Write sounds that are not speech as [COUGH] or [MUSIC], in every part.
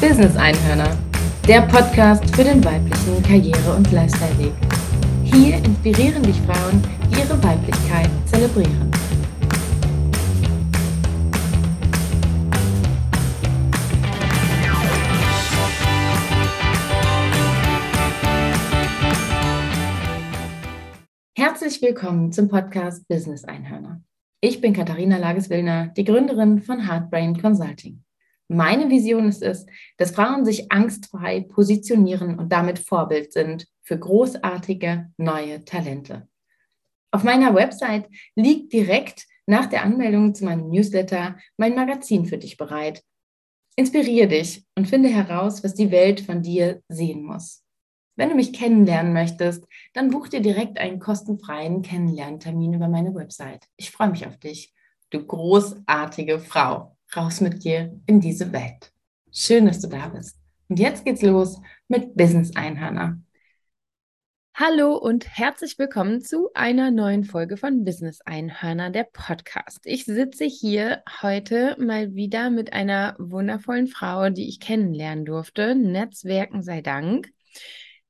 Business Einhörner, der Podcast für den weiblichen Karriere- und Lifestyle-Weg. Hier inspirieren dich Frauen, die ihre Weiblichkeit zelebrieren. Herzlich willkommen zum Podcast Business Einhörner. Ich bin Katharina Lages-Willner, die Gründerin von Heartbrain Consulting. Meine Vision ist es, dass Frauen sich angstfrei positionieren und damit Vorbild sind für großartige neue Talente. Auf meiner Website liegt direkt nach der Anmeldung zu meinem Newsletter mein Magazin für dich bereit. Inspiriere dich und finde heraus, was die Welt von dir sehen muss. Wenn du mich kennenlernen möchtest, dann buch dir direkt einen kostenfreien Kennenlerntermin über meine Website. Ich freue mich auf dich, du großartige Frau raus mit dir in diese Welt. Schön, dass du da bist. Und jetzt geht's los mit Business Einhörner. Hallo und herzlich willkommen zu einer neuen Folge von Business Einhörner, der Podcast. Ich sitze hier heute mal wieder mit einer wundervollen Frau, die ich kennenlernen durfte. Netzwerken sei Dank.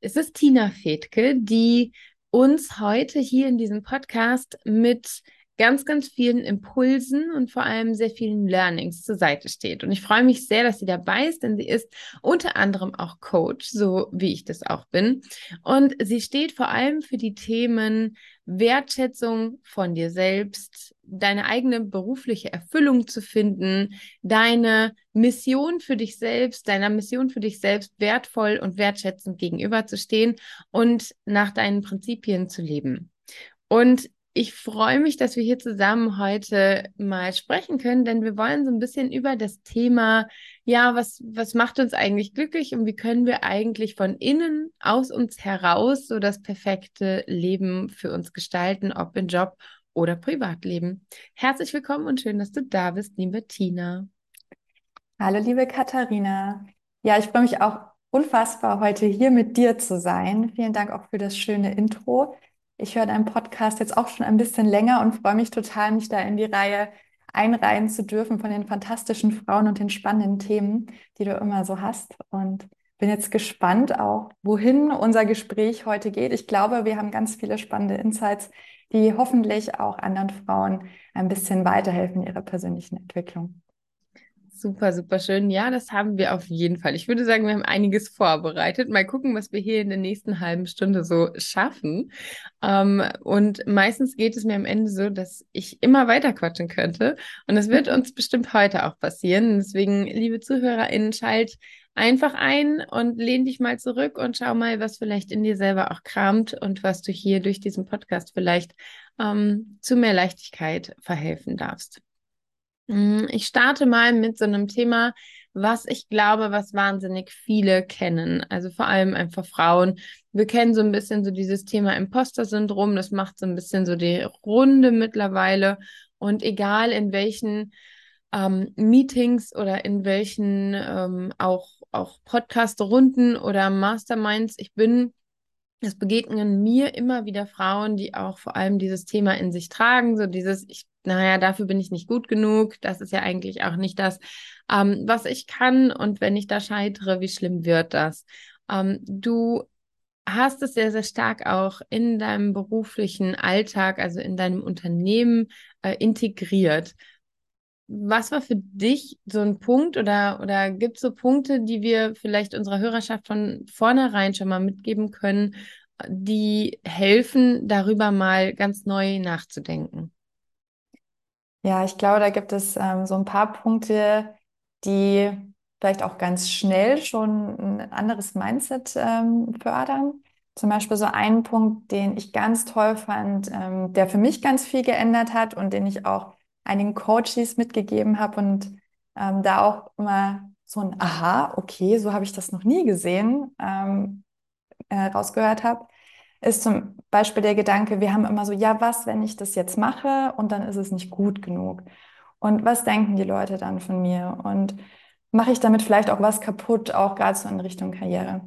Es ist Tina Fedke, die uns heute hier in diesem Podcast mit ganz, ganz vielen Impulsen und vor allem sehr vielen Learnings zur Seite steht. Und ich freue mich sehr, dass sie dabei ist, denn sie ist unter anderem auch Coach, so wie ich das auch bin. Und sie steht vor allem für die Themen Wertschätzung von dir selbst, deine eigene berufliche Erfüllung zu finden, deine Mission für dich selbst, deiner Mission für dich selbst wertvoll und wertschätzend gegenüberzustehen und nach deinen Prinzipien zu leben. Und ich freue mich, dass wir hier zusammen heute mal sprechen können, denn wir wollen so ein bisschen über das Thema, ja, was, was macht uns eigentlich glücklich und wie können wir eigentlich von innen aus uns heraus so das perfekte Leben für uns gestalten, ob im Job oder Privatleben. Herzlich willkommen und schön, dass du da bist, liebe Tina. Hallo, liebe Katharina. Ja, ich freue mich auch unfassbar, heute hier mit dir zu sein. Vielen Dank auch für das schöne Intro. Ich höre deinen Podcast jetzt auch schon ein bisschen länger und freue mich total, mich da in die Reihe einreihen zu dürfen von den fantastischen Frauen und den spannenden Themen, die du immer so hast. Und bin jetzt gespannt auch, wohin unser Gespräch heute geht. Ich glaube, wir haben ganz viele spannende Insights, die hoffentlich auch anderen Frauen ein bisschen weiterhelfen in ihrer persönlichen Entwicklung. Super, super schön. Ja, das haben wir auf jeden Fall. Ich würde sagen, wir haben einiges vorbereitet. Mal gucken, was wir hier in der nächsten halben Stunde so schaffen. Ähm, und meistens geht es mir am Ende so, dass ich immer weiter quatschen könnte. Und das wird uns bestimmt heute auch passieren. Deswegen, liebe ZuhörerInnen, schalt einfach ein und lehn dich mal zurück und schau mal, was vielleicht in dir selber auch kramt und was du hier durch diesen Podcast vielleicht ähm, zu mehr Leichtigkeit verhelfen darfst. Mm, ich starte mal mit so einem Thema, was ich glaube, was wahnsinnig viele kennen. Also vor allem einfach Frauen. Wir kennen so ein bisschen so dieses Thema Imposter-Syndrom. Das macht so ein bisschen so die Runde mittlerweile. Und egal in welchen ähm, Meetings oder in welchen ähm, auch, auch Podcast-Runden oder Masterminds ich bin, es begegnen mir immer wieder Frauen, die auch vor allem dieses Thema in sich tragen, so dieses, ich, naja, dafür bin ich nicht gut genug, das ist ja eigentlich auch nicht das, ähm, was ich kann und wenn ich da scheitere, wie schlimm wird das? Ähm, du hast es sehr, sehr stark auch in deinem beruflichen Alltag, also in deinem Unternehmen äh, integriert. Was war für dich so ein Punkt oder, oder gibt es so Punkte, die wir vielleicht unserer Hörerschaft von vornherein schon mal mitgeben können, die helfen, darüber mal ganz neu nachzudenken? Ja, ich glaube, da gibt es ähm, so ein paar Punkte, die vielleicht auch ganz schnell schon ein anderes Mindset ähm, fördern. Zum Beispiel so ein Punkt, den ich ganz toll fand, ähm, der für mich ganz viel geändert hat und den ich auch einigen Coaches mitgegeben habe und ähm, da auch immer so ein Aha, okay, so habe ich das noch nie gesehen, ähm, äh, rausgehört habe, ist zum Beispiel der Gedanke, wir haben immer so, ja, was, wenn ich das jetzt mache und dann ist es nicht gut genug? Und was denken die Leute dann von mir? Und mache ich damit vielleicht auch was kaputt, auch gerade so in Richtung Karriere?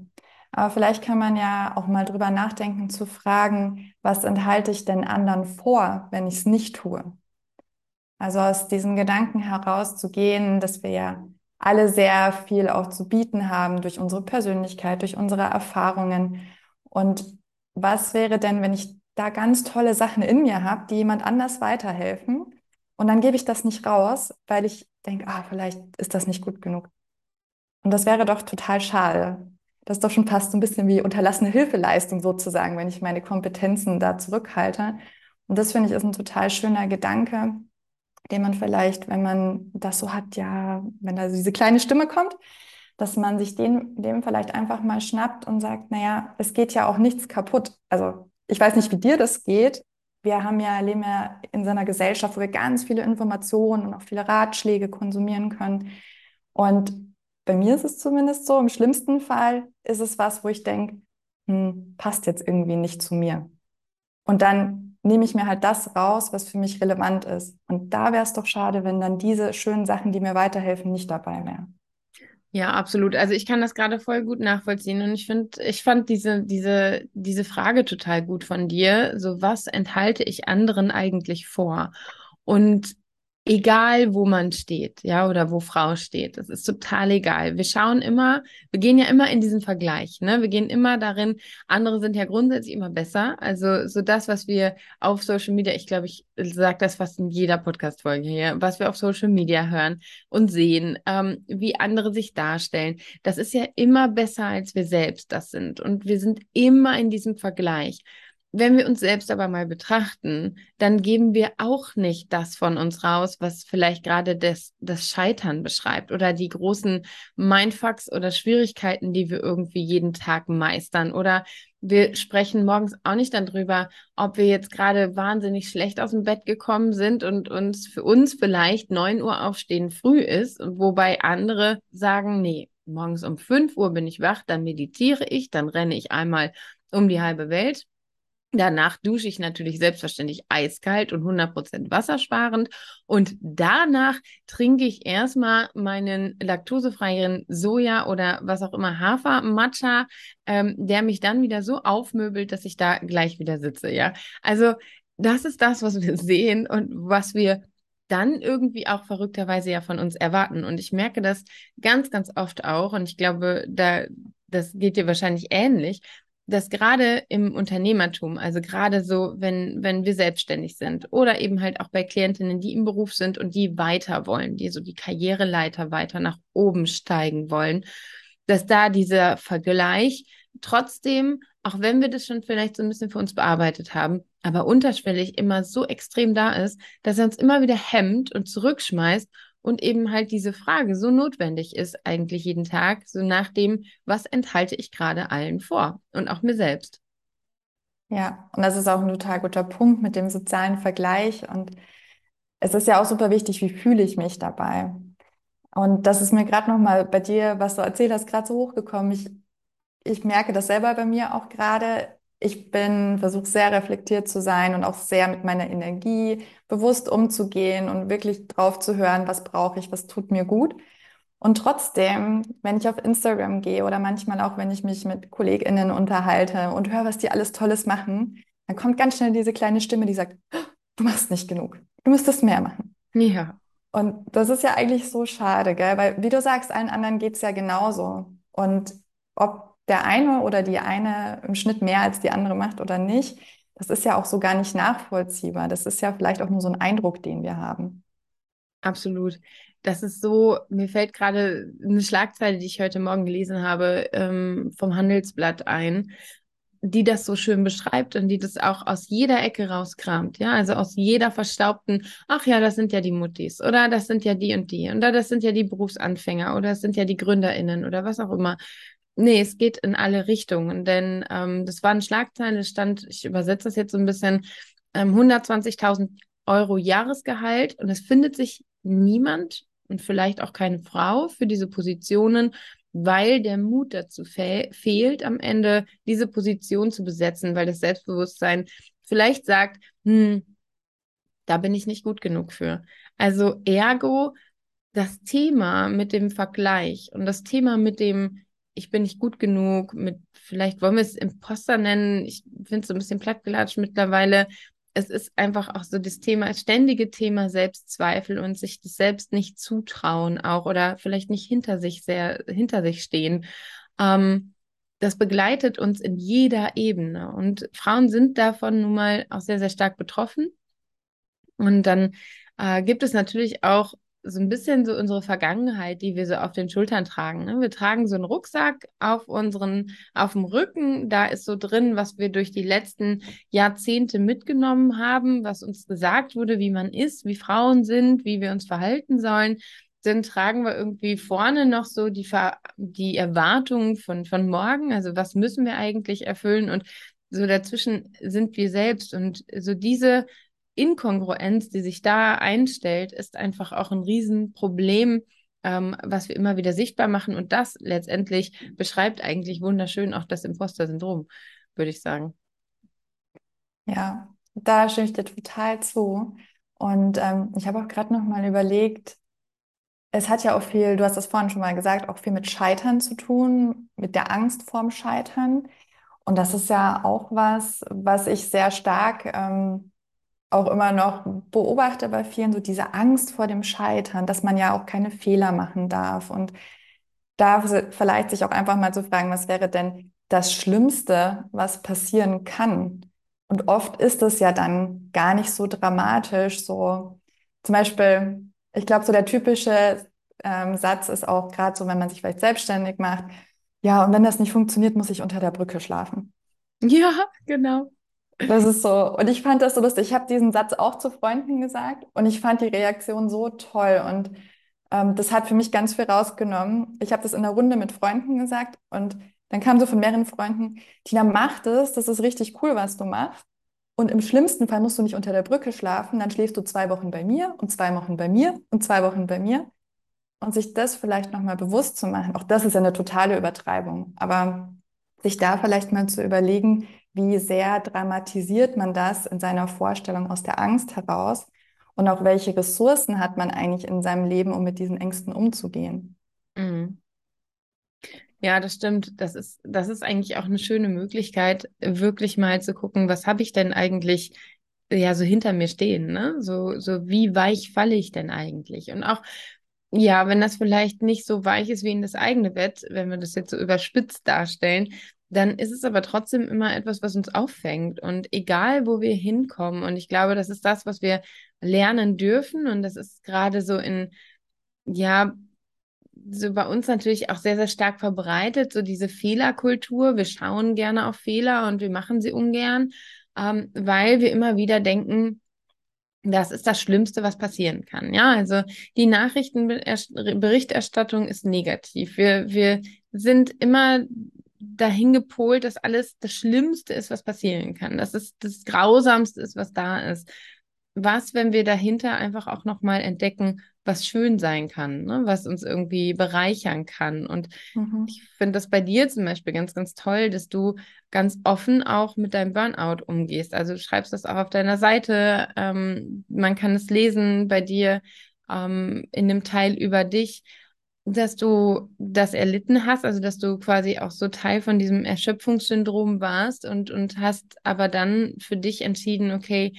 Aber vielleicht kann man ja auch mal drüber nachdenken, zu fragen, was enthalte ich denn anderen vor, wenn ich es nicht tue? Also aus diesem Gedanken herauszugehen, dass wir ja alle sehr viel auch zu bieten haben durch unsere Persönlichkeit, durch unsere Erfahrungen. Und was wäre denn, wenn ich da ganz tolle Sachen in mir habe, die jemand anders weiterhelfen? Und dann gebe ich das nicht raus, weil ich denke, ah, vielleicht ist das nicht gut genug. Und das wäre doch total schade. Das ist doch schon fast so ein bisschen wie unterlassene Hilfeleistung sozusagen, wenn ich meine Kompetenzen da zurückhalte. Und das finde ich ist ein total schöner Gedanke, den man vielleicht, wenn man das so hat, ja, wenn da diese kleine Stimme kommt, dass man sich den, dem vielleicht einfach mal schnappt und sagt, naja, es geht ja auch nichts kaputt. Also ich weiß nicht, wie dir das geht. Wir haben ja, leben ja in so einer Gesellschaft, wo wir ganz viele Informationen und auch viele Ratschläge konsumieren können. Und bei mir ist es zumindest so, im schlimmsten Fall ist es was, wo ich denke, hm, passt jetzt irgendwie nicht zu mir. Und dann nehme ich mir halt das raus, was für mich relevant ist. Und da wäre es doch schade, wenn dann diese schönen Sachen, die mir weiterhelfen, nicht dabei wären. Ja, absolut. Also ich kann das gerade voll gut nachvollziehen und ich finde, ich fand diese, diese, diese Frage total gut von dir. So, was enthalte ich anderen eigentlich vor? Und egal wo man steht, ja, oder wo Frau steht. Das ist total egal. Wir schauen immer, wir gehen ja immer in diesen Vergleich, ne? Wir gehen immer darin, andere sind ja grundsätzlich immer besser. Also so das, was wir auf Social Media, ich glaube, ich sage das fast in jeder Podcast-Folge hier, was wir auf Social Media hören und sehen, ähm, wie andere sich darstellen, das ist ja immer besser, als wir selbst das sind. Und wir sind immer in diesem Vergleich wenn wir uns selbst aber mal betrachten, dann geben wir auch nicht das von uns raus, was vielleicht gerade das, das Scheitern beschreibt oder die großen Mindfucks oder Schwierigkeiten, die wir irgendwie jeden Tag meistern. Oder wir sprechen morgens auch nicht dann drüber, ob wir jetzt gerade wahnsinnig schlecht aus dem Bett gekommen sind und uns für uns vielleicht neun Uhr aufstehen früh ist wobei andere sagen, nee, morgens um fünf Uhr bin ich wach, dann meditiere ich, dann renne ich einmal um die halbe Welt Danach dusche ich natürlich selbstverständlich eiskalt und 100% wassersparend. Und danach trinke ich erstmal meinen laktosefreien Soja oder was auch immer Hafer-Matcha, ähm, der mich dann wieder so aufmöbelt, dass ich da gleich wieder sitze. Ja, also das ist das, was wir [LAUGHS] sehen und was wir dann irgendwie auch verrückterweise ja von uns erwarten. Und ich merke das ganz, ganz oft auch. Und ich glaube, da, das geht dir wahrscheinlich ähnlich, dass gerade im Unternehmertum, also gerade so, wenn, wenn wir selbstständig sind oder eben halt auch bei Klientinnen, die im Beruf sind und die weiter wollen, die so die Karriereleiter weiter nach oben steigen wollen, dass da dieser Vergleich trotzdem, auch wenn wir das schon vielleicht so ein bisschen für uns bearbeitet haben, aber unterschwellig immer so extrem da ist, dass er uns immer wieder hemmt und zurückschmeißt und eben halt diese Frage so notwendig ist eigentlich jeden Tag, so nach dem, was enthalte ich gerade allen vor und auch mir selbst. Ja, und das ist auch ein total guter Punkt mit dem sozialen Vergleich und es ist ja auch super wichtig, wie fühle ich mich dabei. Und das ist mir gerade noch mal bei dir, was du erzählt hast, gerade so hochgekommen. Ich, ich merke das selber bei mir auch gerade ich bin, versuche sehr reflektiert zu sein und auch sehr mit meiner Energie bewusst umzugehen und wirklich drauf zu hören, was brauche ich, was tut mir gut. Und trotzdem, wenn ich auf Instagram gehe oder manchmal auch, wenn ich mich mit KollegInnen unterhalte und höre, was die alles Tolles machen, dann kommt ganz schnell diese kleine Stimme, die sagt, du machst nicht genug, du müsstest mehr machen. Ja. Und das ist ja eigentlich so schade, gell? Weil, wie du sagst, allen anderen geht es ja genauso. Und ob der eine oder die eine im Schnitt mehr als die andere macht oder nicht, das ist ja auch so gar nicht nachvollziehbar. Das ist ja vielleicht auch nur so ein Eindruck, den wir haben. Absolut. Das ist so, mir fällt gerade eine Schlagzeile, die ich heute Morgen gelesen habe, ähm, vom Handelsblatt ein, die das so schön beschreibt und die das auch aus jeder Ecke rauskramt, ja, also aus jeder verstaubten, ach ja, das sind ja die Muttis oder das sind ja die und die oder das sind ja die Berufsanfänger oder das sind ja die GründerInnen oder was auch immer. Nee, es geht in alle Richtungen, denn ähm, das war eine Schlagzeile, stand, ich übersetze das jetzt so ein bisschen, ähm, 120.000 Euro Jahresgehalt und es findet sich niemand und vielleicht auch keine Frau für diese Positionen, weil der Mut dazu fe fehlt, am Ende diese Position zu besetzen, weil das Selbstbewusstsein vielleicht sagt, hm, da bin ich nicht gut genug für. Also ergo, das Thema mit dem Vergleich und das Thema mit dem ich bin nicht gut genug, mit, vielleicht wollen wir es Imposter nennen, ich finde es so ein bisschen plattgelatscht mittlerweile, es ist einfach auch so das Thema, das ständige Thema Selbstzweifel und sich das selbst nicht zutrauen auch oder vielleicht nicht hinter sich sehr, hinter sich stehen. Ähm, das begleitet uns in jeder Ebene. Und Frauen sind davon nun mal auch sehr, sehr stark betroffen. Und dann äh, gibt es natürlich auch so ein bisschen so unsere Vergangenheit, die wir so auf den Schultern tragen. Ne? Wir tragen so einen Rucksack auf unseren, auf dem Rücken. Da ist so drin, was wir durch die letzten Jahrzehnte mitgenommen haben, was uns gesagt wurde, wie man ist, wie Frauen sind, wie wir uns verhalten sollen. Dann tragen wir irgendwie vorne noch so die, Ver die Erwartungen von, von morgen. Also was müssen wir eigentlich erfüllen? Und so dazwischen sind wir selbst. Und so diese Inkongruenz, die sich da einstellt, ist einfach auch ein Riesenproblem, ähm, was wir immer wieder sichtbar machen. Und das letztendlich beschreibt eigentlich wunderschön auch das Imposter-Syndrom, würde ich sagen. Ja, da stimme ich dir total zu. Und ähm, ich habe auch gerade noch mal überlegt, es hat ja auch viel, du hast das vorhin schon mal gesagt, auch viel mit Scheitern zu tun, mit der Angst vorm Scheitern. Und das ist ja auch was, was ich sehr stark ähm, auch immer noch beobachte bei vielen, so diese Angst vor dem Scheitern, dass man ja auch keine Fehler machen darf. Und da vielleicht sich auch einfach mal zu fragen, was wäre denn das Schlimmste, was passieren kann? Und oft ist es ja dann gar nicht so dramatisch. So zum Beispiel, ich glaube, so der typische ähm, Satz ist auch gerade so, wenn man sich vielleicht selbstständig macht. Ja, und wenn das nicht funktioniert, muss ich unter der Brücke schlafen. Ja, genau. Das ist so. Und ich fand das so lustig. Ich habe diesen Satz auch zu Freunden gesagt und ich fand die Reaktion so toll. Und ähm, das hat für mich ganz viel rausgenommen. Ich habe das in der Runde mit Freunden gesagt und dann kam so von mehreren Freunden, Tina, mach das, das ist richtig cool, was du machst. Und im schlimmsten Fall musst du nicht unter der Brücke schlafen, dann schläfst du zwei Wochen bei mir und zwei Wochen bei mir und zwei Wochen bei mir. Und sich das vielleicht nochmal bewusst zu machen, auch das ist ja eine totale Übertreibung, aber sich da vielleicht mal zu überlegen, wie sehr dramatisiert man das in seiner Vorstellung aus der Angst heraus und auch welche Ressourcen hat man eigentlich in seinem Leben, um mit diesen Ängsten umzugehen. Mhm. Ja, das stimmt. Das ist, das ist eigentlich auch eine schöne Möglichkeit, wirklich mal zu gucken, was habe ich denn eigentlich ja so hinter mir stehen, ne? So, so wie weich falle ich denn eigentlich? Und auch, ja, wenn das vielleicht nicht so weich ist wie in das eigene Bett, wenn wir das jetzt so überspitzt darstellen, dann ist es aber trotzdem immer etwas, was uns auffängt. Und egal, wo wir hinkommen, und ich glaube, das ist das, was wir lernen dürfen. Und das ist gerade so in, ja, so bei uns natürlich auch sehr, sehr stark verbreitet, so diese Fehlerkultur. Wir schauen gerne auf Fehler und wir machen sie ungern, ähm, weil wir immer wieder denken, das ist das Schlimmste, was passieren kann. Ja, also die Nachrichtenberichterstattung ist negativ. Wir, wir sind immer dahin gepolt, dass alles das Schlimmste ist, was passieren kann. Dass es das Grausamste ist, was da ist. Was, wenn wir dahinter einfach auch nochmal entdecken, was schön sein kann, ne? was uns irgendwie bereichern kann. Und mhm. ich finde das bei dir zum Beispiel ganz, ganz toll, dass du ganz offen auch mit deinem Burnout umgehst. Also du schreibst das auch auf deiner Seite, ähm, man kann es lesen bei dir ähm, in dem Teil über dich dass du das erlitten hast, also dass du quasi auch so Teil von diesem Erschöpfungssyndrom warst und, und hast aber dann für dich entschieden, okay,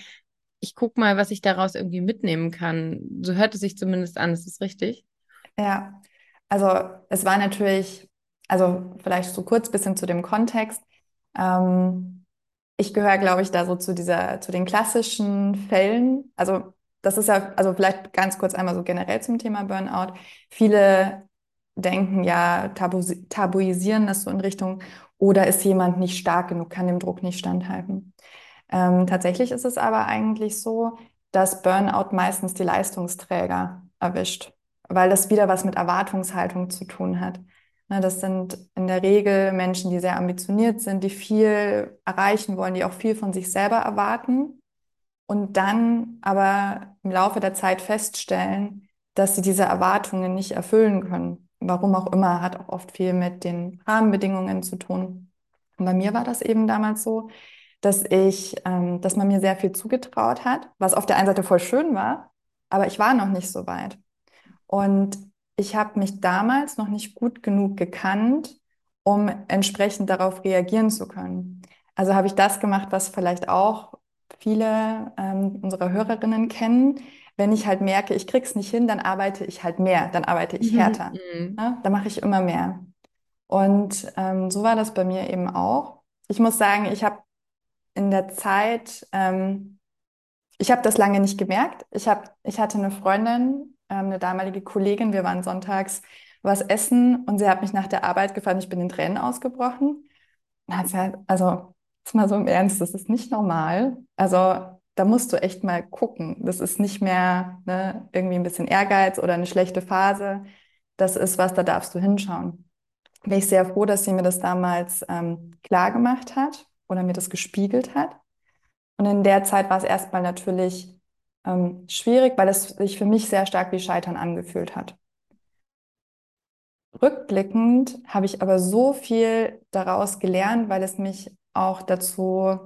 ich guck mal, was ich daraus irgendwie mitnehmen kann. So hört es sich zumindest an, ist das richtig? Ja, also es war natürlich, also vielleicht so kurz bisschen zu dem Kontext. Ähm, ich gehöre, glaube ich, da so zu dieser, zu den klassischen Fällen. Also das ist ja, also vielleicht ganz kurz einmal so generell zum Thema Burnout. Viele denken ja, tabu tabuisieren das so in Richtung, oder ist jemand nicht stark genug, kann dem Druck nicht standhalten. Ähm, tatsächlich ist es aber eigentlich so, dass Burnout meistens die Leistungsträger erwischt, weil das wieder was mit Erwartungshaltung zu tun hat. Ne, das sind in der Regel Menschen, die sehr ambitioniert sind, die viel erreichen wollen, die auch viel von sich selber erwarten und dann aber im Laufe der Zeit feststellen, dass sie diese Erwartungen nicht erfüllen können. Warum auch immer, hat auch oft viel mit den Rahmenbedingungen zu tun. Und bei mir war das eben damals so, dass ich, ähm, dass man mir sehr viel zugetraut hat, was auf der einen Seite voll schön war, aber ich war noch nicht so weit. Und ich habe mich damals noch nicht gut genug gekannt, um entsprechend darauf reagieren zu können. Also habe ich das gemacht, was vielleicht auch viele ähm, unserer Hörerinnen kennen. Wenn ich halt merke, ich krieg's nicht hin, dann arbeite ich halt mehr, dann arbeite ich härter. Mhm. Ja, dann mache ich immer mehr. Und ähm, so war das bei mir eben auch. Ich muss sagen, ich habe in der Zeit, ähm, ich habe das lange nicht gemerkt. Ich, hab, ich hatte eine Freundin, ähm, eine damalige Kollegin, wir waren sonntags was essen und sie hat mich nach der Arbeit gefragt, ich bin in Tränen ausgebrochen. Also, jetzt mal so im Ernst, das ist nicht normal. Also, da musst du echt mal gucken. Das ist nicht mehr ne, irgendwie ein bisschen Ehrgeiz oder eine schlechte Phase. Das ist was, da darfst du hinschauen. Bin ich sehr froh, dass sie mir das damals ähm, klar gemacht hat oder mir das gespiegelt hat. Und in der Zeit war es erstmal natürlich ähm, schwierig, weil es sich für mich sehr stark wie Scheitern angefühlt hat. Rückblickend habe ich aber so viel daraus gelernt, weil es mich auch dazu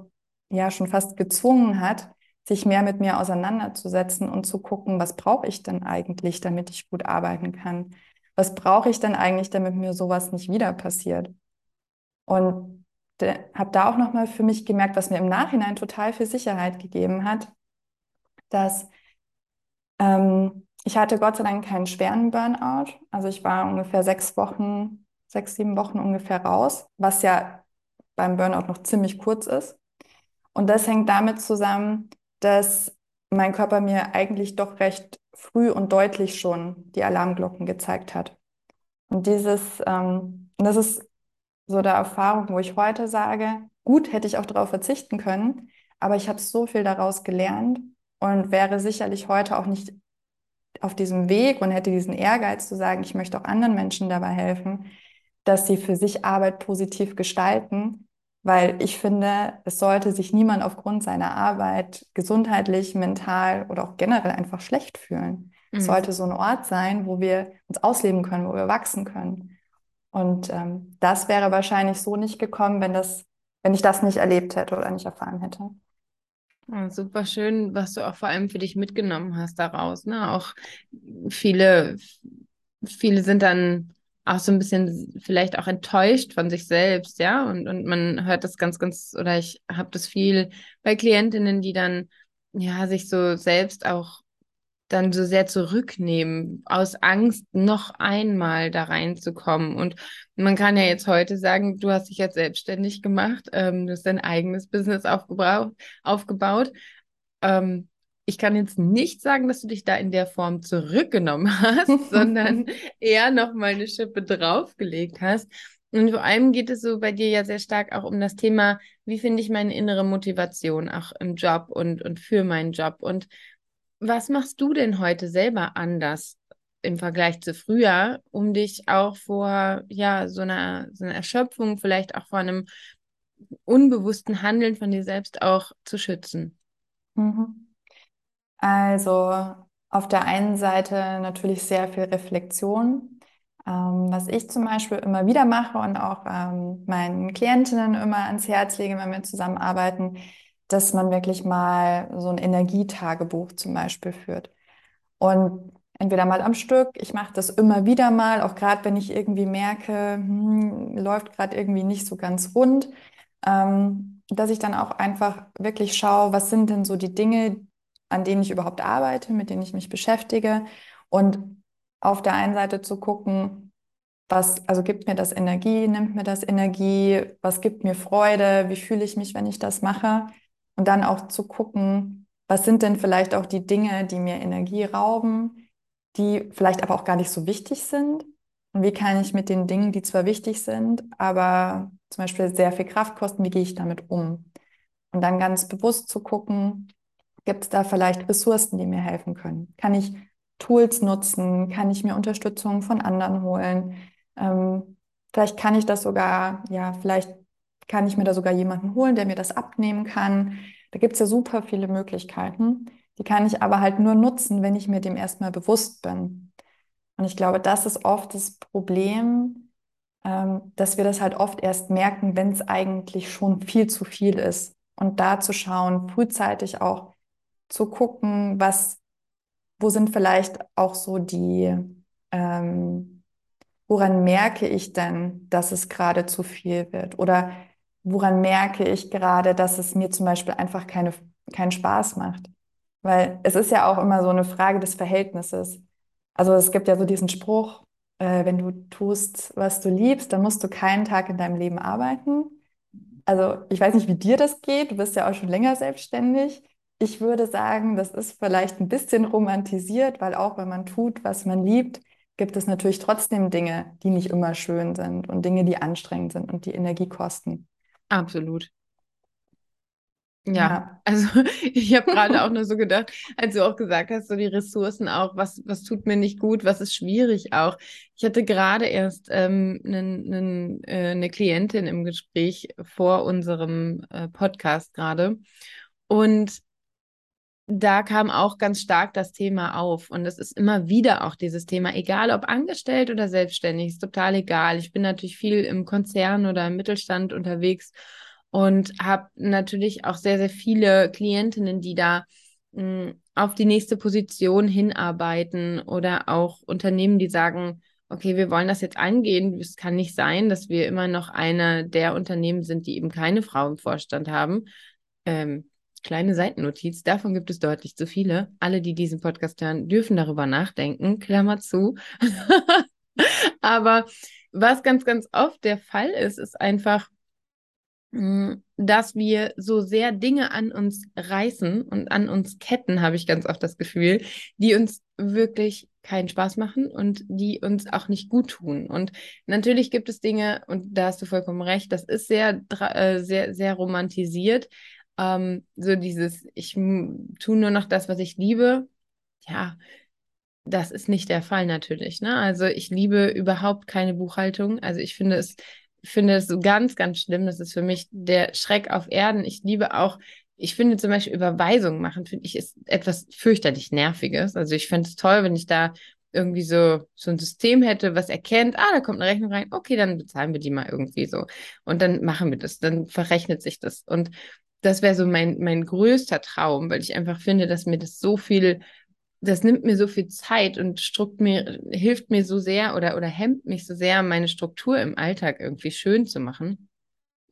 ja schon fast gezwungen hat, sich mehr mit mir auseinanderzusetzen und zu gucken, was brauche ich denn eigentlich, damit ich gut arbeiten kann? Was brauche ich denn eigentlich, damit mir sowas nicht wieder passiert? Und habe da auch nochmal für mich gemerkt, was mir im Nachhinein total viel Sicherheit gegeben hat, dass ähm, ich hatte Gott sei Dank keinen schweren Burnout. Also ich war ungefähr sechs Wochen, sechs, sieben Wochen ungefähr raus, was ja beim Burnout noch ziemlich kurz ist. Und das hängt damit zusammen, dass mein Körper mir eigentlich doch recht früh und deutlich schon die Alarmglocken gezeigt hat. Und dieses, ähm, das ist so der Erfahrung, wo ich heute sage, gut, hätte ich auch darauf verzichten können, aber ich habe so viel daraus gelernt und wäre sicherlich heute auch nicht auf diesem Weg und hätte diesen Ehrgeiz zu sagen, ich möchte auch anderen Menschen dabei helfen, dass sie für sich Arbeit positiv gestalten, weil ich finde, es sollte sich niemand aufgrund seiner Arbeit gesundheitlich, mental oder auch generell einfach schlecht fühlen. Mhm. Es sollte so ein Ort sein, wo wir uns ausleben können, wo wir wachsen können. Und ähm, das wäre wahrscheinlich so nicht gekommen, wenn das, wenn ich das nicht erlebt hätte oder nicht erfahren hätte. Ja, super schön, was du auch vor allem für dich mitgenommen hast daraus. Ne? Auch viele, viele sind dann auch so ein bisschen vielleicht auch enttäuscht von sich selbst, ja. Und, und man hört das ganz, ganz, oder ich habe das viel bei Klientinnen, die dann ja sich so selbst auch dann so sehr zurücknehmen, aus Angst noch einmal da reinzukommen. Und man kann ja jetzt heute sagen, du hast dich jetzt selbstständig gemacht, ähm, du hast dein eigenes Business aufgebaut. Ähm, ich kann jetzt nicht sagen, dass du dich da in der Form zurückgenommen [LAUGHS] hast, sondern [LAUGHS] eher noch mal eine Schippe draufgelegt hast. Und vor allem geht es so bei dir ja sehr stark auch um das Thema, wie finde ich meine innere Motivation auch im Job und, und für meinen Job. Und was machst du denn heute selber anders im Vergleich zu früher, um dich auch vor ja so einer, so einer Erschöpfung, vielleicht auch vor einem unbewussten Handeln von dir selbst auch zu schützen? Mhm. Also auf der einen Seite natürlich sehr viel Reflexion. Ähm, was ich zum Beispiel immer wieder mache und auch ähm, meinen Klientinnen immer ans Herz lege, wenn wir zusammenarbeiten, dass man wirklich mal so ein Energietagebuch zum Beispiel führt. Und entweder mal am Stück, ich mache das immer wieder mal, auch gerade wenn ich irgendwie merke, hm, läuft gerade irgendwie nicht so ganz rund, ähm, dass ich dann auch einfach wirklich schaue, was sind denn so die Dinge, an denen ich überhaupt arbeite, mit denen ich mich beschäftige und auf der einen Seite zu gucken, was, also gibt mir das Energie, nimmt mir das Energie, was gibt mir Freude, wie fühle ich mich, wenn ich das mache und dann auch zu gucken, was sind denn vielleicht auch die Dinge, die mir Energie rauben, die vielleicht aber auch gar nicht so wichtig sind. Und wie kann ich mit den Dingen, die zwar wichtig sind, aber zum Beispiel sehr viel Kraft kosten, wie gehe ich damit um? Und dann ganz bewusst zu gucken, gibt es da vielleicht Ressourcen, die mir helfen können? Kann ich Tools nutzen? Kann ich mir Unterstützung von anderen holen? Ähm, vielleicht kann ich das sogar, ja, vielleicht kann ich mir da sogar jemanden holen, der mir das abnehmen kann. Da gibt es ja super viele Möglichkeiten. Die kann ich aber halt nur nutzen, wenn ich mir dem erstmal bewusst bin. Und ich glaube, das ist oft das Problem, ähm, dass wir das halt oft erst merken, wenn es eigentlich schon viel zu viel ist. Und da zu schauen, frühzeitig auch zu gucken, was, wo sind vielleicht auch so die, ähm, woran merke ich denn, dass es gerade zu viel wird? Oder woran merke ich gerade, dass es mir zum Beispiel einfach keine keinen Spaß macht. Weil es ist ja auch immer so eine Frage des Verhältnisses. Also es gibt ja so diesen Spruch, äh, wenn du tust, was du liebst, dann musst du keinen Tag in deinem Leben arbeiten. Also ich weiß nicht, wie dir das geht, du bist ja auch schon länger selbstständig. Ich würde sagen, das ist vielleicht ein bisschen romantisiert, weil auch wenn man tut, was man liebt, gibt es natürlich trotzdem Dinge, die nicht immer schön sind und Dinge, die anstrengend sind und die Energie kosten. Absolut. Ja, ja. also [LAUGHS] ich habe gerade auch [LAUGHS] nur so gedacht, als du auch gesagt hast, so die Ressourcen auch, was, was tut mir nicht gut, was ist schwierig auch. Ich hatte gerade erst ähm, nen, nen, äh, eine Klientin im Gespräch vor unserem äh, Podcast gerade und da kam auch ganz stark das Thema auf. Und es ist immer wieder auch dieses Thema, egal ob angestellt oder selbstständig, ist total egal. Ich bin natürlich viel im Konzern oder im Mittelstand unterwegs und habe natürlich auch sehr, sehr viele Klientinnen, die da mh, hm, auf die nächste Position hinarbeiten oder auch Unternehmen, die sagen, okay, wir wollen das jetzt angehen. Es kann nicht sein, dass wir immer noch eine der Unternehmen sind, die eben keine Frau im Vorstand haben. Ähm, kleine Seitennotiz, davon gibt es deutlich zu viele. Alle, die diesen Podcast hören, dürfen darüber nachdenken, Klammer zu. [LAUGHS] Aber was ganz, ganz oft der Fall ist, ist einfach, Mm, dass wir so sehr Dinge an uns reißen und an uns ketten, habe ich ganz oft das Gefühl, die uns wirklich keinen Spaß machen und die uns auch nicht gut tun. Und natürlich gibt es Dinge, und da hast du vollkommen recht, das ist sehr, äh, sehr, sehr romantisiert. Ähm, so dieses, ich tue nur noch das, was ich liebe. Ja, das ist nicht der Fall natürlich. Ne? Also ich liebe überhaupt keine Buchhaltung. Also ich finde es finde es so ganz, ganz schlimm. Das ist für mich der Schreck auf Erden. Ich liebe auch, ich finde zum Beispiel Überweisungen machen, finde ich, ist etwas fürchterlich Nerviges. Also ich finde es toll, wenn ich da irgendwie so, so ein System hätte, was erkennt, ah, da kommt eine Rechnung rein, okay, dann bezahlen wir die mal irgendwie so. Und dann machen wir das, dann verrechnet sich das. Und das wäre so mein, mein größter Traum, weil ich einfach finde, dass mir das so viel das nimmt mir so viel Zeit und strukt mir, hilft mir so sehr oder, oder hemmt mich so sehr, meine Struktur im Alltag irgendwie schön zu machen.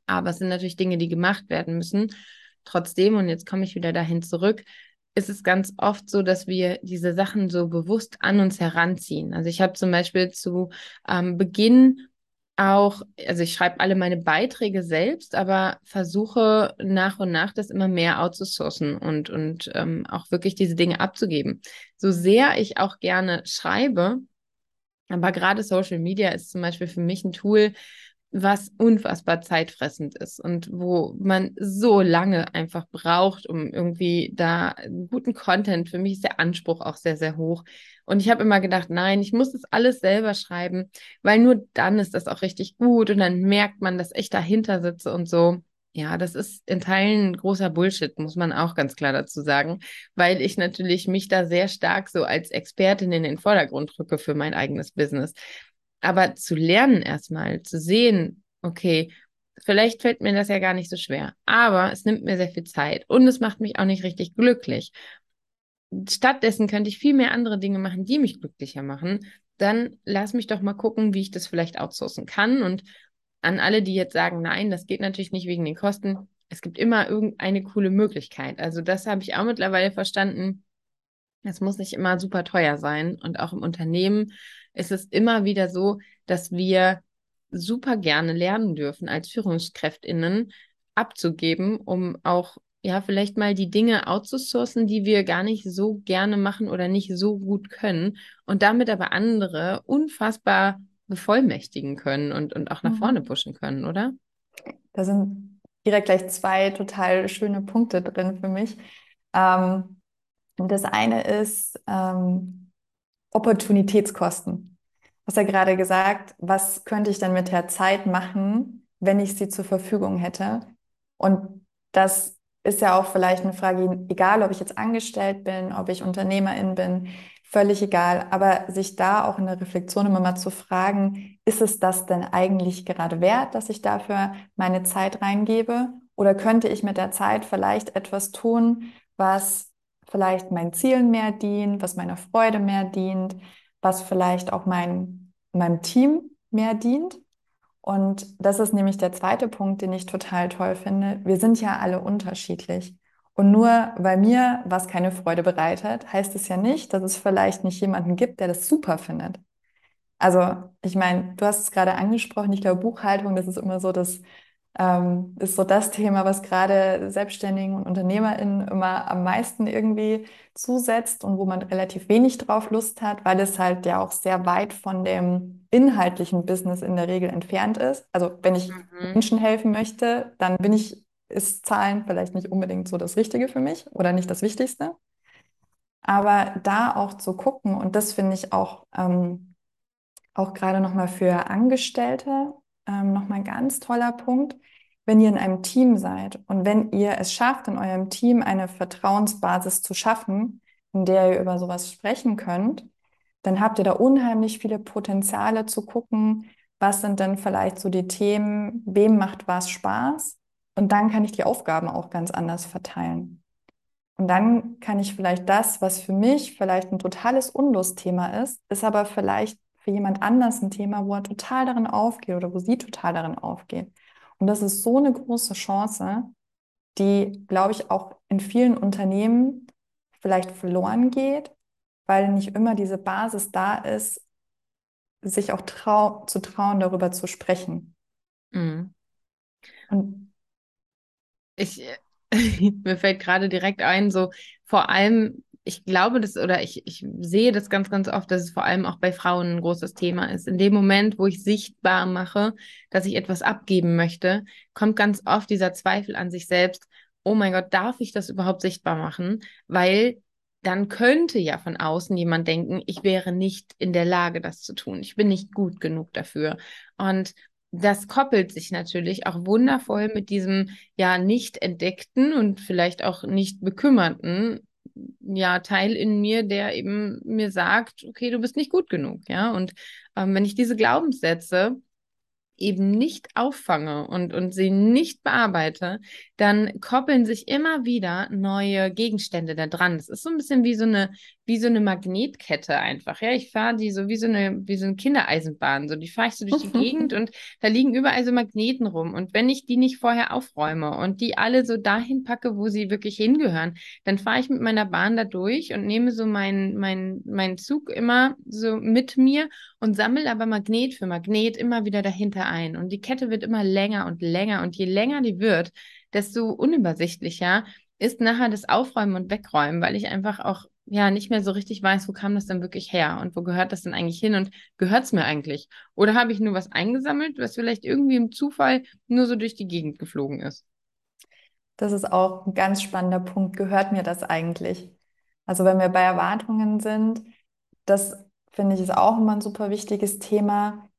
Aber es sind natürlich Dinge, die gemacht werden müssen. Trotzdem, und jetzt komme ich wieder dahin zurück, ist es ganz oft so, dass wir diese Sachen so bewusst an uns heranziehen. Also ich habe zum Beispiel zu ähm, Beginn auch, also ich schreibe alle meine Beiträge selbst, aber versuche nach und nach das immer mehr outzusourcen und, und ähm, auch wirklich diese Dinge abzugeben. So sehr ich auch gerne schreibe, aber gerade Social Media ist zum Beispiel für mich ein Tool, was unfassbar zeitfressend ist und wo man so lange einfach braucht, um irgendwie da guten Content. Für mich ist der Anspruch auch sehr, sehr hoch. Und ich habe immer gedacht, nein, ich muss das alles selber schreiben, weil nur dann ist das auch richtig gut und dann merkt man, dass ich dahinter sitze und so. Ja, das ist in Teilen großer Bullshit, muss man auch ganz klar dazu sagen, weil ich natürlich mich da sehr stark so als Expertin in den Vordergrund rücke für mein eigenes Business. Aber zu lernen erstmal, zu sehen, okay, vielleicht fällt mir das ja gar nicht so schwer, aber es nimmt mir sehr viel Zeit und es macht mich auch nicht richtig glücklich. Stattdessen könnte ich viel mehr andere Dinge machen, die mich glücklicher machen. Dann lass mich doch mal gucken, wie ich das vielleicht outsourcen kann. Und an alle, die jetzt sagen, nein, das geht natürlich nicht wegen den Kosten, es gibt immer irgendeine coole Möglichkeit. Also das habe ich auch mittlerweile verstanden. Es muss nicht immer super teuer sein. Und auch im Unternehmen ist es immer wieder so, dass wir super gerne lernen dürfen, als Führungskräftinnen abzugeben, um auch ja vielleicht mal die Dinge outzusourcen, die wir gar nicht so gerne machen oder nicht so gut können und damit aber andere unfassbar bevollmächtigen können und, und auch nach mhm. vorne pushen können, oder? Da sind direkt gleich zwei total schöne Punkte drin für mich. Ähm, das eine ist ähm, Opportunitätskosten. Du hast ja gerade gesagt, was könnte ich denn mit der Zeit machen, wenn ich sie zur Verfügung hätte? Und das ist ja auch vielleicht eine Frage, egal ob ich jetzt angestellt bin, ob ich Unternehmerin bin, völlig egal. Aber sich da auch in der Reflexion immer mal zu fragen, ist es das denn eigentlich gerade wert, dass ich dafür meine Zeit reingebe? Oder könnte ich mit der Zeit vielleicht etwas tun, was vielleicht meinen Zielen mehr dient, was meiner Freude mehr dient, was vielleicht auch mein, meinem Team mehr dient. Und das ist nämlich der zweite Punkt, den ich total toll finde. Wir sind ja alle unterschiedlich. Und nur weil mir was keine Freude bereitet, heißt es ja nicht, dass es vielleicht nicht jemanden gibt, der das super findet. Also, ich meine, du hast es gerade angesprochen, ich glaube, Buchhaltung, das ist immer so das, ähm, ist so das Thema, was gerade Selbstständigen und UnternehmerInnen immer am meisten irgendwie zusetzt und wo man relativ wenig drauf Lust hat, weil es halt ja auch sehr weit von dem inhaltlichen Business in der Regel entfernt ist. Also, wenn ich Mhm. Menschen helfen möchte, dann bin ich, ist Zahlen vielleicht nicht unbedingt so das Richtige für mich oder nicht das Wichtigste. Aber da auch zu gucken, und das finde ich auch, ähm, auch gerade nochmal für Angestellte, ähm, nochmal ein ganz toller Punkt, wenn ihr in einem Team seid und wenn ihr es schafft, in eurem Team eine Vertrauensbasis zu schaffen, in der ihr über sowas sprechen könnt, dann habt ihr da unheimlich viele Potenziale zu gucken, was sind denn vielleicht so die Themen, wem macht was Spaß? Und dann kann ich die Aufgaben auch ganz anders verteilen. Und dann kann ich vielleicht das, was für mich vielleicht ein totales Unlustthema ist, ist aber vielleicht für jemand anders ein Thema, wo er total darin aufgeht oder wo sie total darin aufgeht. Und das ist so eine große Chance, die, glaube ich, auch in vielen Unternehmen vielleicht verloren geht, weil nicht immer diese Basis da ist, sich auch trau zu trauen, darüber zu sprechen. Mhm. Und Ich, [LAUGHS] mir fällt gerade direkt ein, so vor allem, ich glaube das oder ich, ich sehe das ganz, ganz oft, dass es vor allem auch bei Frauen ein großes Thema ist. In dem Moment, wo ich sichtbar mache, dass ich etwas abgeben möchte, kommt ganz oft dieser Zweifel an sich selbst. Oh mein Gott, darf ich das überhaupt sichtbar machen? Weil dann könnte ja von außen jemand denken, ich wäre nicht in der Lage, das zu tun. Ich bin nicht gut genug dafür. Und das koppelt sich natürlich auch wundervoll mit diesem ja nicht entdeckten und vielleicht auch nicht bekümmerten ja Teil in mir, der eben mir sagt, okay, du bist nicht gut genug, ja. Und ähm, wenn ich diese Glaubenssätze eben nicht auffange und, und sie nicht bearbeite, dann koppeln sich immer wieder neue Gegenstände da dran. Das ist so ein bisschen wie so eine, wie so eine Magnetkette einfach. Ja, ich fahre die so wie so eine, wie so eine Kindereisenbahn. So, die fahre ich so durch die [LAUGHS] Gegend und da liegen überall so Magneten rum. Und wenn ich die nicht vorher aufräume und die alle so dahin packe, wo sie wirklich hingehören, dann fahre ich mit meiner Bahn da durch und nehme so meinen mein, mein Zug immer so mit mir und sammle aber Magnet für Magnet immer wieder dahinter ein. Und die Kette wird immer länger und länger. Und je länger die wird, desto unübersichtlicher ist nachher das Aufräumen und Wegräumen, weil ich einfach auch ja nicht mehr so richtig weiß, wo kam das denn wirklich her und wo gehört das denn eigentlich hin und gehört es mir eigentlich? Oder habe ich nur was eingesammelt, was vielleicht irgendwie im Zufall nur so durch die Gegend geflogen ist? Das ist auch ein ganz spannender Punkt. Gehört mir das eigentlich? Also wenn wir bei Erwartungen sind, das finde ich ist auch immer ein super wichtiges Thema.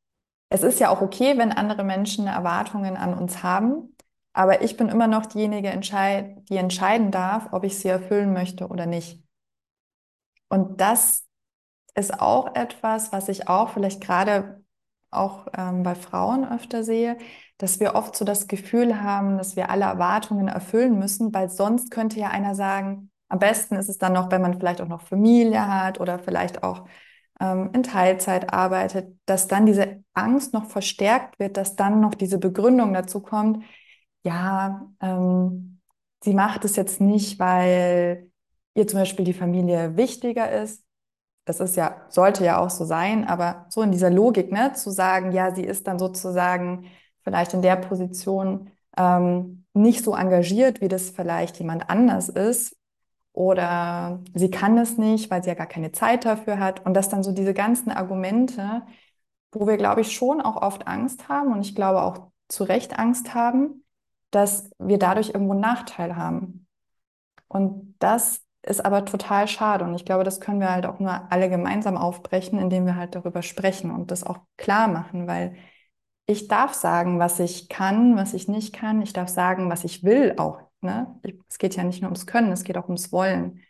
Es ist ja auch okay, wenn andere Menschen Erwartungen an uns haben, aber ich bin immer noch diejenige, die entscheiden darf, ob ich sie erfüllen möchte oder nicht. Und das ist auch etwas, was ich auch vielleicht gerade auch ähm, bei Frauen öfter sehe, dass wir oft so das Gefühl haben, dass wir alle Erwartungen erfüllen müssen, weil sonst könnte ja einer sagen, am besten ist es dann noch, wenn man vielleicht auch noch Familie hat oder vielleicht auch ähm, in Teilzeit arbeitet, dass dann diese Angst noch verstärkt wird, dass dann noch diese Begründung dazu kommt, ja, ähm, sie macht es jetzt nicht, weil ihr zum Beispiel die Familie wichtiger ist. Das ist ja, sollte ja auch so sein, aber so in dieser Logik, ne, zu sagen, ja, sie ist dann sozusagen vielleicht in der Position ähm, nicht so engagiert, wie das vielleicht jemand anders ist. Oder sie kann es nicht, weil sie ja gar keine Zeit dafür hat. Und dass dann so diese ganzen Argumente, wo wir, glaube ich, schon auch oft Angst haben und ich glaube auch zu Recht Angst haben, dass wir dadurch irgendwo einen Nachteil haben. Und das ist aber total schade. Und ich glaube, das können wir halt auch nur alle gemeinsam aufbrechen, indem wir halt darüber sprechen und das auch klar machen, weil ich darf sagen, was ich kann, was ich nicht kann. Ich darf sagen, was ich will auch. Ne? Es geht ja nicht nur ums Können, es geht auch ums Wollen.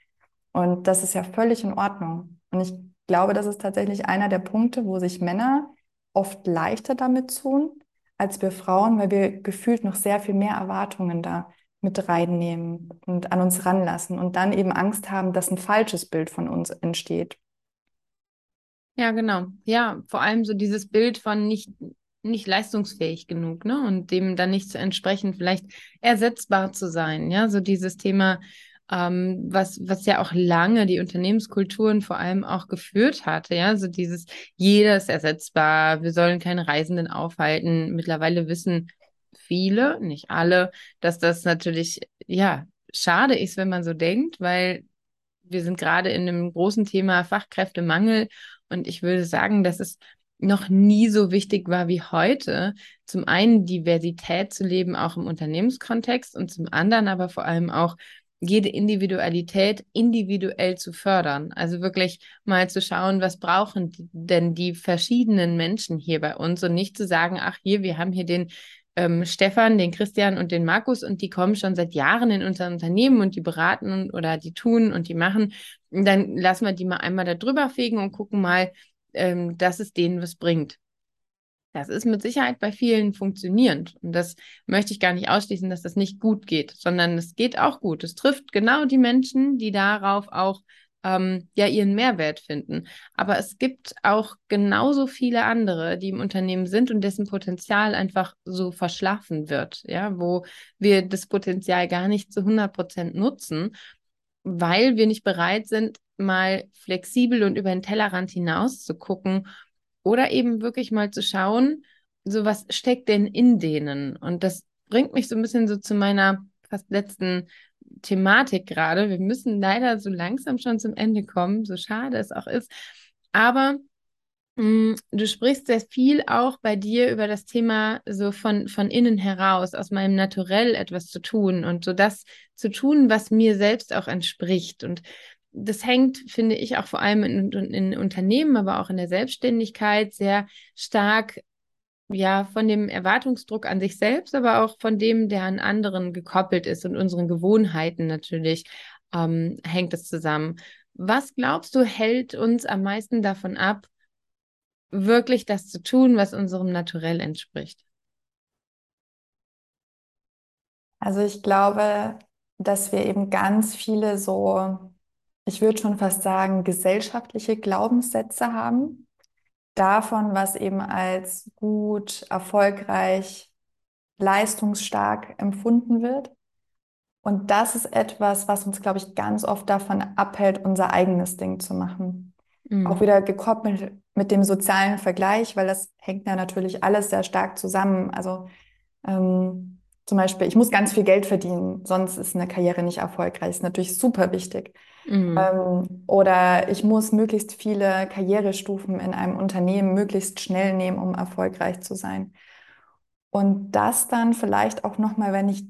Und das ist ja völlig in Ordnung. Und ich glaube, das ist tatsächlich einer der Punkte, wo sich Männer oft leichter damit tun, als wir Frauen, weil wir gefühlt noch sehr viel mehr Erwartungen da mit reinnehmen und an uns ranlassen und dann eben Angst haben, dass ein falsches Bild von uns entsteht. Ja, genau. Ja, vor allem so dieses Bild von nicht, nicht leistungsfähig genug, ne? Und dem dann nicht zu entsprechen, vielleicht ersetzbar zu sein. Ja, so dieses Thema, ähm, was, was ja auch lange die Unternehmenskulturen vor allem auch geführt hatte. Ja, so dieses, jeder ist ersetzbar, wir sollen keine Reisenden aufhalten. Mittlerweile wissen viele, nicht alle, dass das natürlich, ja, schade ist, wenn man so denkt, weil wir sind gerade in einem großen Thema Fachkräftemangel und ich würde sagen, dass es noch nie so wichtig war wie heute, zum einen Diversität zu leben, auch im Unternehmenskontext und zum anderen aber vor allem auch jede Individualität individuell zu fördern. Also wirklich mal zu schauen, was brauchen denn die verschiedenen Menschen hier bei uns und nicht zu sagen, ach hier, wir haben hier den ähm, Stefan, den Christian und den Markus und die kommen schon seit Jahren in unser Unternehmen und die beraten oder die tun und die machen. Und dann lassen wir die mal einmal da drüber fegen und gucken mal, ähm, dass es denen was bringt. Das ist mit Sicherheit bei vielen funktionierend. Und das möchte ich gar nicht ausschließen, dass das nicht gut geht, sondern es geht auch gut. Es trifft genau die Menschen, die darauf auch ähm, ja ihren Mehrwert finden. Aber es gibt auch genauso viele andere, die im Unternehmen sind und dessen Potenzial einfach so verschlafen wird, ja, wo wir das Potenzial gar nicht zu 100 Prozent nutzen, weil wir nicht bereit sind, mal flexibel und über den Tellerrand hinaus zu gucken oder eben wirklich mal zu schauen, so was steckt denn in denen? Und das bringt mich so ein bisschen so zu meiner fast letzten Thematik gerade. Wir müssen leider so langsam schon zum Ende kommen, so schade es auch ist. Aber mm, du sprichst sehr viel auch bei dir über das Thema so von, von innen heraus, aus meinem Naturell etwas zu tun und so das zu tun, was mir selbst auch entspricht. Und das hängt, finde ich, auch vor allem in, in Unternehmen, aber auch in der Selbstständigkeit sehr stark ja, von dem Erwartungsdruck an sich selbst, aber auch von dem, der an anderen gekoppelt ist und unseren Gewohnheiten natürlich ähm, hängt es zusammen. Was glaubst du, hält uns am meisten davon ab, wirklich das zu tun, was unserem Naturell entspricht? Also ich glaube, dass wir eben ganz viele so, ich würde schon fast sagen, gesellschaftliche Glaubenssätze haben, davon, was eben als gut, erfolgreich, leistungsstark empfunden wird. Und das ist etwas, was uns, glaube ich, ganz oft davon abhält, unser eigenes Ding zu machen. Mhm. Auch wieder gekoppelt mit dem sozialen Vergleich, weil das hängt ja natürlich alles sehr stark zusammen. Also ähm, zum Beispiel, ich muss ganz viel Geld verdienen, sonst ist eine Karriere nicht erfolgreich. Ist natürlich super wichtig. Mhm. Ähm, oder ich muss möglichst viele Karrierestufen in einem Unternehmen möglichst schnell nehmen, um erfolgreich zu sein. Und das dann vielleicht auch nochmal, wenn ich,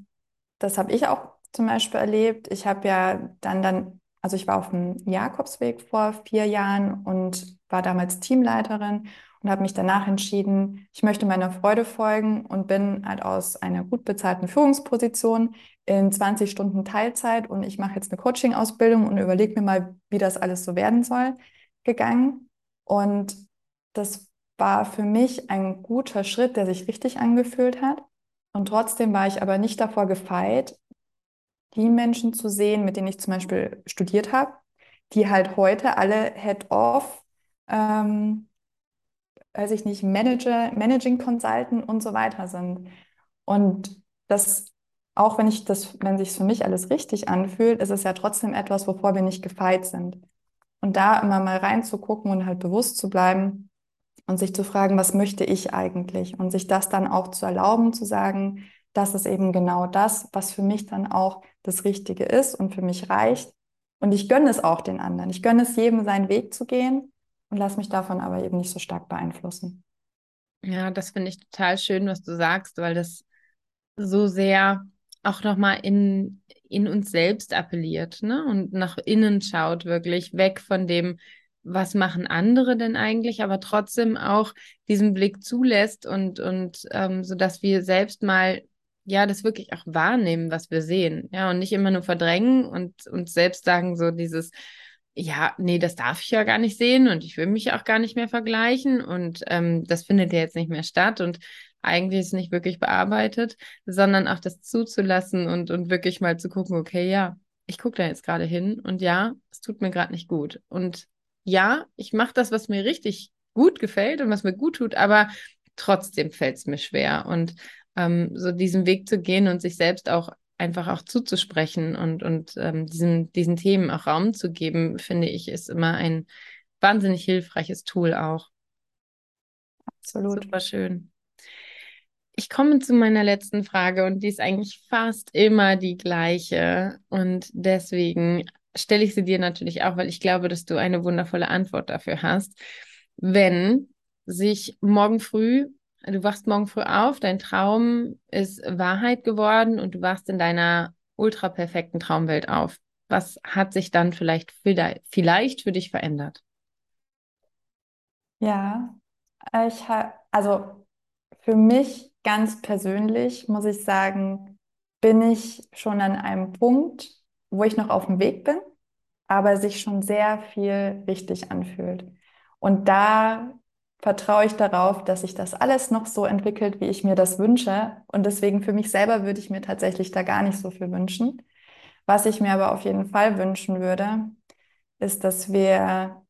das habe ich auch zum Beispiel erlebt, ich habe ja dann, dann, also ich war auf dem Jakobsweg vor vier Jahren und war damals Teamleiterin und habe mich danach entschieden, ich möchte meiner Freude folgen und bin halt aus einer gut bezahlten Führungsposition in 20 Stunden Teilzeit und ich mache jetzt eine Coaching-Ausbildung und überlege mir mal, wie das alles so werden soll, gegangen. Und das war für mich ein guter Schritt, der sich richtig angefühlt hat. Und trotzdem war ich aber nicht davor gefeit, die Menschen zu sehen, mit denen ich zum Beispiel studiert habe, die halt heute alle Head-Off ähm, weiß ich nicht, Manager, Managing Consultant und so weiter sind. Und das, auch wenn ich das, wenn sich für mich alles richtig anfühlt, ist es ja trotzdem etwas, wovor wir nicht gefeit sind. Und da immer mal reinzugucken und halt bewusst zu bleiben und sich zu fragen, was möchte ich eigentlich? Und sich das dann auch zu erlauben, zu sagen, das ist eben genau das, was für mich dann auch das Richtige ist und für mich reicht. Und ich gönne es auch den anderen. Ich gönne es jedem, seinen Weg zu gehen und lass mich davon aber eben nicht so stark beeinflussen. Ja, das finde ich total schön, was du sagst, weil das so sehr auch nochmal in, in uns selbst appelliert ne? und nach innen schaut, wirklich weg von dem, was machen andere denn eigentlich, aber trotzdem auch diesen Blick zulässt und, und ähm, so dass wir selbst mal ja, das wirklich auch wahrnehmen, was wir sehen. Ja, und nicht immer nur verdrängen und uns selbst sagen, so dieses, ja, nee, das darf ich ja gar nicht sehen und ich will mich auch gar nicht mehr vergleichen und ähm, das findet ja jetzt nicht mehr statt und eigentlich ist nicht wirklich bearbeitet, sondern auch das zuzulassen und, und wirklich mal zu gucken, okay, ja, ich gucke da jetzt gerade hin und ja, es tut mir gerade nicht gut. Und ja, ich mache das, was mir richtig gut gefällt und was mir gut tut, aber trotzdem fällt es mir schwer. Und ähm, so diesen Weg zu gehen und sich selbst auch einfach auch zuzusprechen und, und ähm, diesen, diesen Themen auch Raum zu geben, finde ich, ist immer ein wahnsinnig hilfreiches Tool auch. Absolut. Super schön. Ich komme zu meiner letzten Frage und die ist eigentlich fast immer die gleiche. Und deswegen stelle ich sie dir natürlich auch, weil ich glaube, dass du eine wundervolle Antwort dafür hast. Wenn sich morgen früh, du wachst morgen früh auf, dein Traum ist Wahrheit geworden und du wachst in deiner ultra perfekten Traumwelt auf. Was hat sich dann vielleicht, vielleicht für dich verändert? Ja, ich habe, also für mich ganz persönlich muss ich sagen, bin ich schon an einem Punkt, wo ich noch auf dem Weg bin, aber sich schon sehr viel richtig anfühlt. Und da vertraue ich darauf, dass sich das alles noch so entwickelt, wie ich mir das wünsche. Und deswegen für mich selber würde ich mir tatsächlich da gar nicht so viel wünschen. Was ich mir aber auf jeden Fall wünschen würde, ist, dass wir,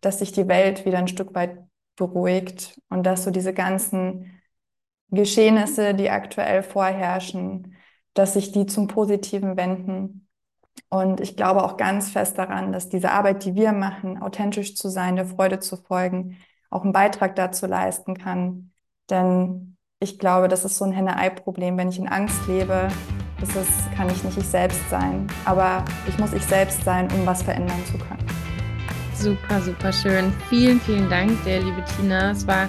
dass sich die Welt wieder ein Stück weit beruhigt und dass so diese ganzen Geschehnisse, die aktuell vorherrschen, dass sich die zum Positiven wenden. Und ich glaube auch ganz fest daran, dass diese Arbeit, die wir machen, authentisch zu sein, der Freude zu folgen, auch einen Beitrag dazu leisten kann. Denn ich glaube, das ist so ein Henne-Ei-Problem. Wenn ich in Angst lebe, ist kann ich nicht ich selbst sein. Aber ich muss ich selbst sein, um was verändern zu können. Super, super schön. Vielen, vielen Dank dir, liebe Tina. Es war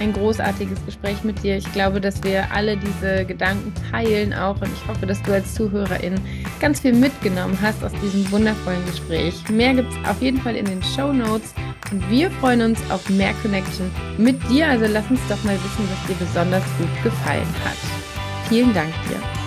ein großartiges Gespräch mit dir. Ich glaube, dass wir alle diese Gedanken teilen auch und ich hoffe, dass du als Zuhörerin ganz viel mitgenommen hast aus diesem wundervollen Gespräch. Mehr gibt es auf jeden Fall in den Show Notes und wir freuen uns auf mehr Connection mit dir. Also lass uns doch mal wissen, was dir besonders gut gefallen hat. Vielen Dank dir.